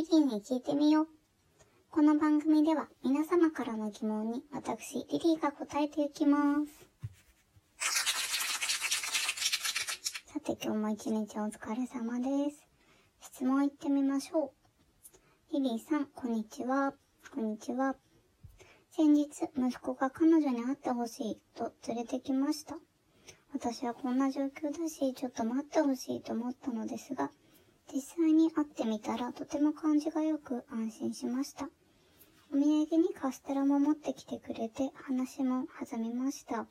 リリーに聞いてみよう。この番組では皆様からの疑問に私、リリーが答えていきます。さて今日も一日お疲れ様です。質問いってみましょう。リリーさん、こんにちは。こんにちは。先日、息子が彼女に会ってほしいと連れてきました。私はこんな状況だし、ちょっと待ってほしいと思ったのですが、実際に会ってみたらとても感じが良く安心しました。お土産にカステラも持ってきてくれて話も弾みました。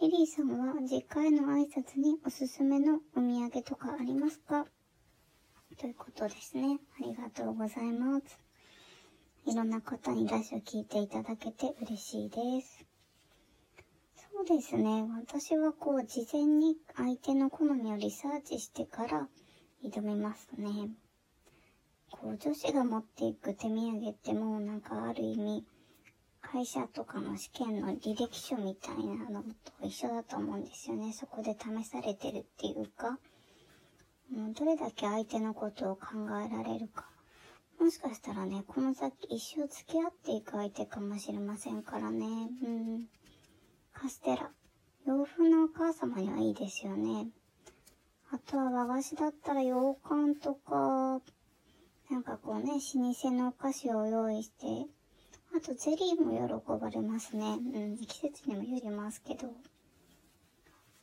リリーさんは実家への挨拶におすすめのお土産とかありますか？ということですね。ありがとうございます。いろんな方にラジオ聞いていただけて嬉しいです。そうですね。私はこう、事前に相手の好みをリサーチしてから挑みますね。こう、女子が持っていく手土産ってもうなんかある意味、会社とかの試験の履歴書みたいなのと一緒だと思うんですよね。そこで試されてるっていうか、もうどれだけ相手のことを考えられるか。もしかしたらね、この先一生付き合っていく相手かもしれませんからね。うん。カステラ。洋風のお母様にはいいですよね。あとは和菓子だったら羊羹とか、なんかこうね、老舗のお菓子を用意して、あとゼリーも喜ばれますね。うん、季節にもよりますけど。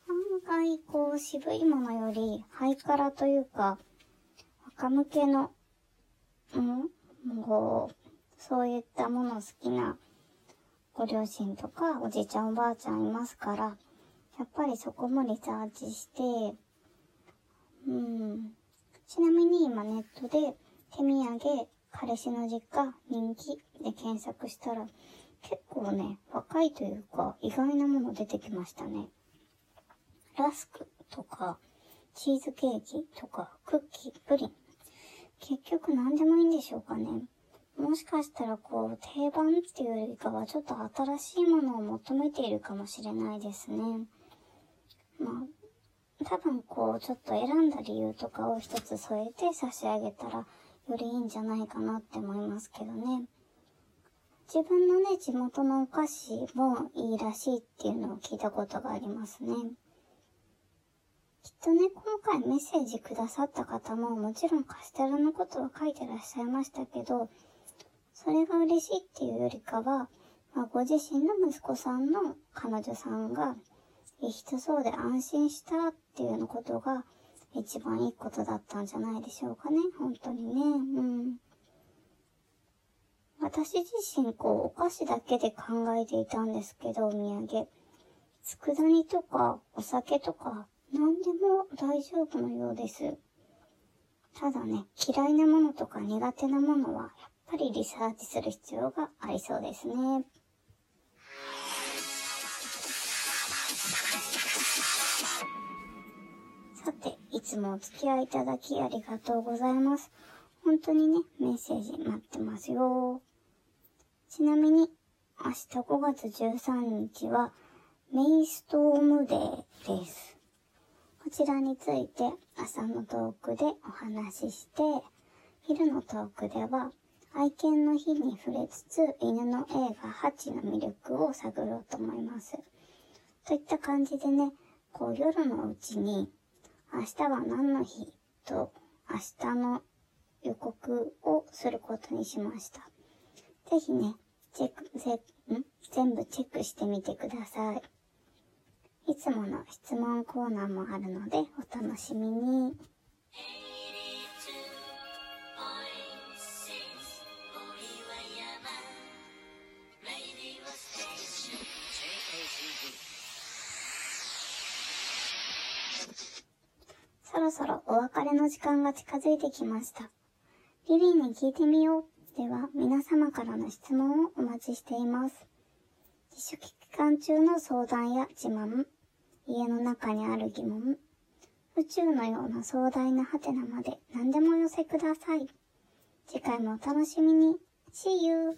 案外こう渋いものよりハイカラというか、若向けの、うん、こう、そういったもの好きなご両親とかおじいちゃんおばあちゃんいますから、やっぱりそこもリサーチして、ちなみに今ネットで手土産、彼氏の実家、人気で検索したら、結構ね、若いというか意外なもの出てきましたね。ラスクとか、チーズケーキとか、クッキー、プリン。結局何でもいいんでしょうかね。もしかしたらこう、定番っていうよりかはちょっと新しいものを求めているかもしれないですね。まあ、多分こう、ちょっと選んだ理由とかを一つ添えて差し上げたら、よりいいんじゃないかなって思いますけどね。自分のね、地元のお菓子もいいらしいっていうのを聞いたことがありますね。きっとね、今回メッセージくださった方ももちろんカステラのことは書いてらっしゃいましたけど、それが嬉しいっていうよりかは、まあ、ご自身の息子さんの彼女さんが人そうで安心したっていうのことが一番いいことだったんじゃないでしょうかね。本当にね。うん。私自身、こう、お菓子だけで考えていたんですけど、お土産。佃煮とか、お酒とか、何でも大丈夫のようです。ただね、嫌いなものとか苦手なものは、やっぱりリサーチする必要がありそうですね。つもお付き合いいただきありがとうございます。本当にね、メッセージ待ってますよ。ちなみに、明日5月13日は、メイストームデーです。こちらについて朝のトークでお話しして、昼のトークでは愛犬の日に触れつつ犬の映画ハチの魅力を探ろうと思います。といった感じでね、こう夜のうちに明日は何の日と明日の予告をすることにしました。ぜひね、チェック、ぜ、ん？全部チェックしてみてください。いつもの質問コーナーもあるのでお楽しみに。ろそろお別れの時間が近づいてきました。リリーに聞いてみよう。では、皆様からの質問をお待ちしています。自粛期間中の相談や自慢、家の中にある疑問、宇宙のような壮大なハテナまで何でもお寄せください。次回もお楽しみに。See you!